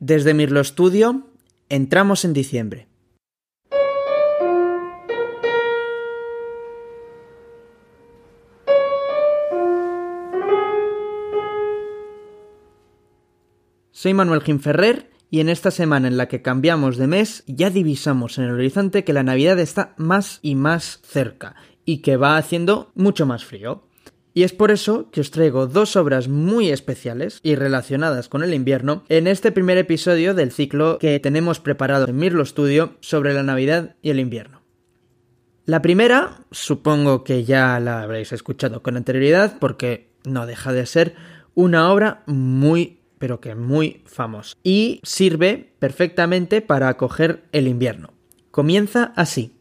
Desde Mirlo Studio entramos en diciembre. Soy Manuel Gimferrer y en esta semana en la que cambiamos de mes ya divisamos en el horizonte que la Navidad está más y más cerca y que va haciendo mucho más frío. Y es por eso que os traigo dos obras muy especiales y relacionadas con el invierno en este primer episodio del ciclo que tenemos preparado en Mirlo Studio sobre la Navidad y el invierno. La primera, supongo que ya la habréis escuchado con anterioridad porque no deja de ser una obra muy pero que muy famosa y sirve perfectamente para acoger el invierno. Comienza así.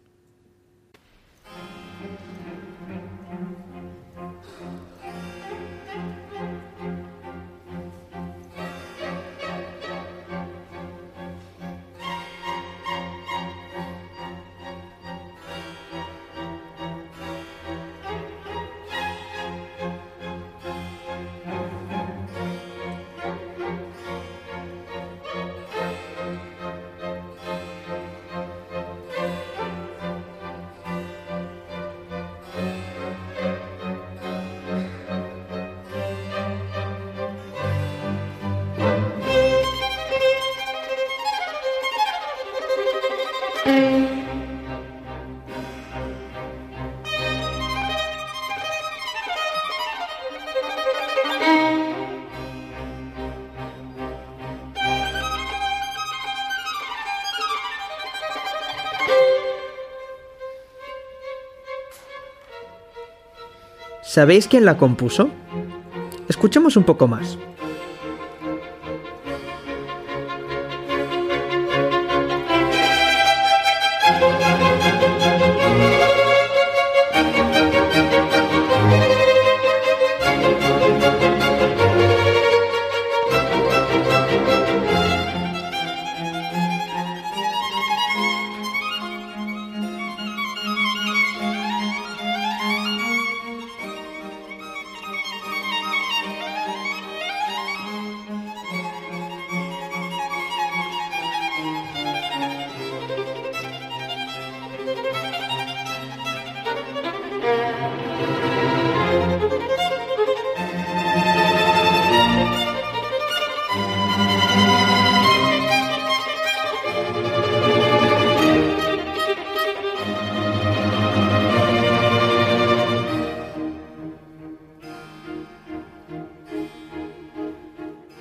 ¿Sabéis quién la compuso? Escuchemos un poco más.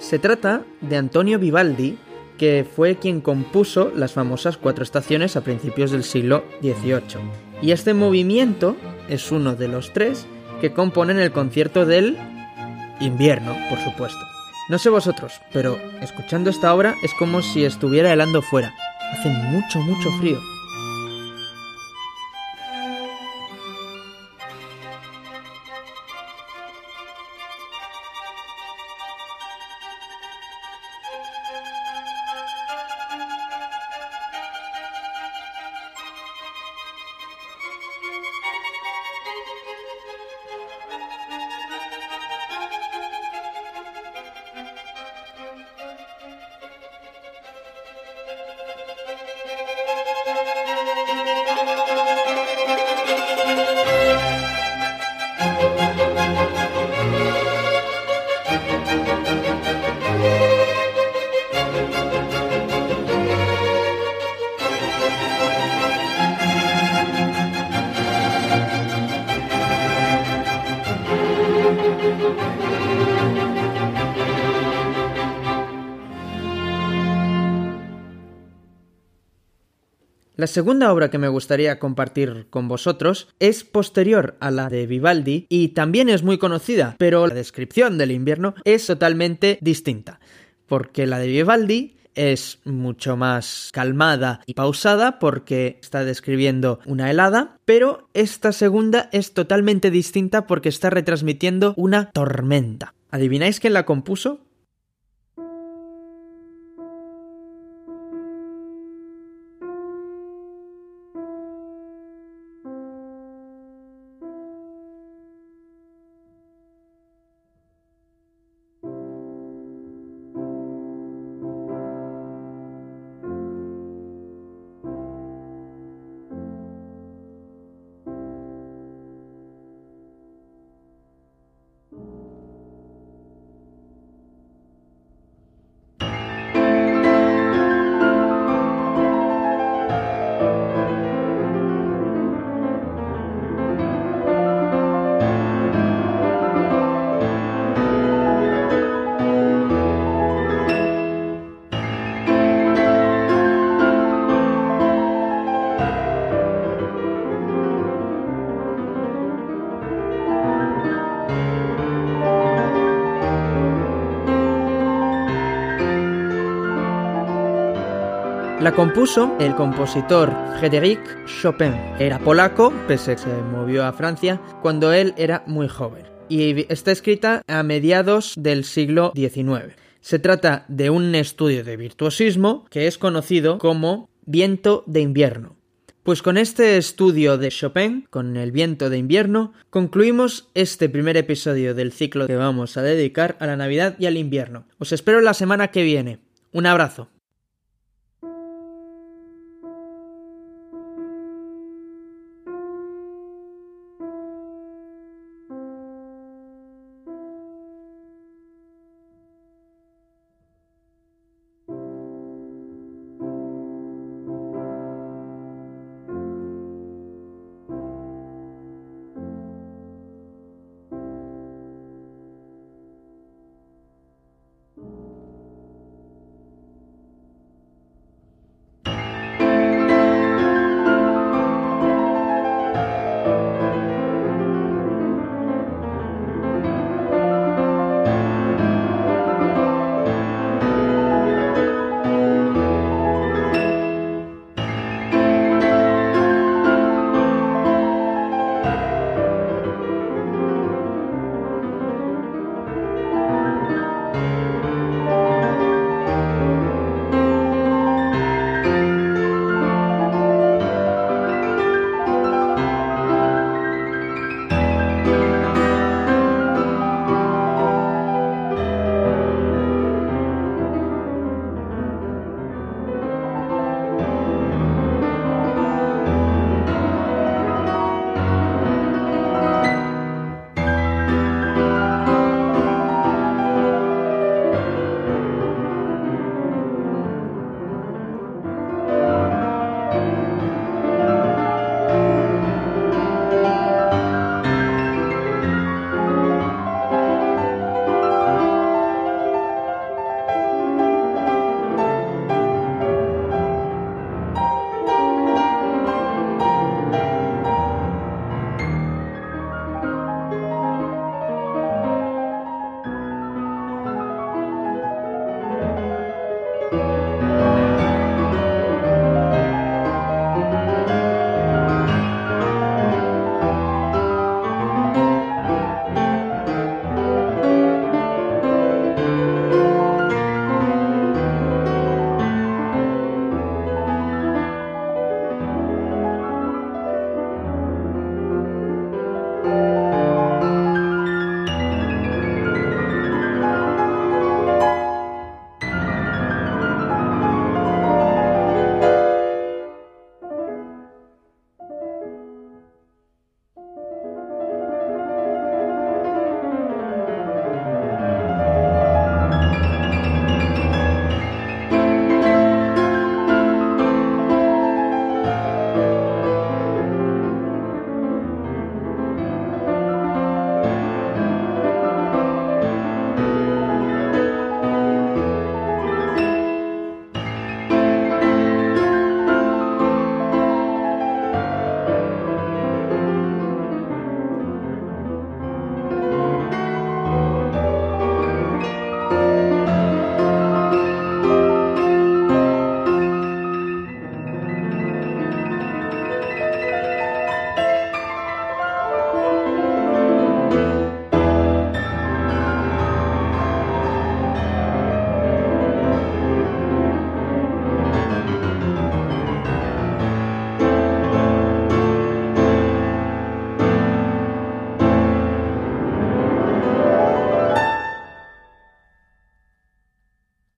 Se trata de Antonio Vivaldi, que fue quien compuso las famosas cuatro estaciones a principios del siglo XVIII. Y este movimiento es uno de los tres que componen el concierto del invierno, por supuesto. No sé vosotros, pero escuchando esta obra es como si estuviera helando fuera. Hace mucho, mucho frío. La segunda obra que me gustaría compartir con vosotros es posterior a la de Vivaldi y también es muy conocida, pero la descripción del invierno es totalmente distinta, porque la de Vivaldi es mucho más calmada y pausada porque está describiendo una helada, pero esta segunda es totalmente distinta porque está retransmitiendo una tormenta. ¿Adivináis quién la compuso? La compuso el compositor Frédéric Chopin. Era polaco, pese a que se movió a Francia, cuando él era muy joven. Y está escrita a mediados del siglo XIX. Se trata de un estudio de virtuosismo que es conocido como Viento de invierno. Pues con este estudio de Chopin, con el viento de invierno, concluimos este primer episodio del ciclo que vamos a dedicar a la Navidad y al invierno. Os espero la semana que viene. Un abrazo.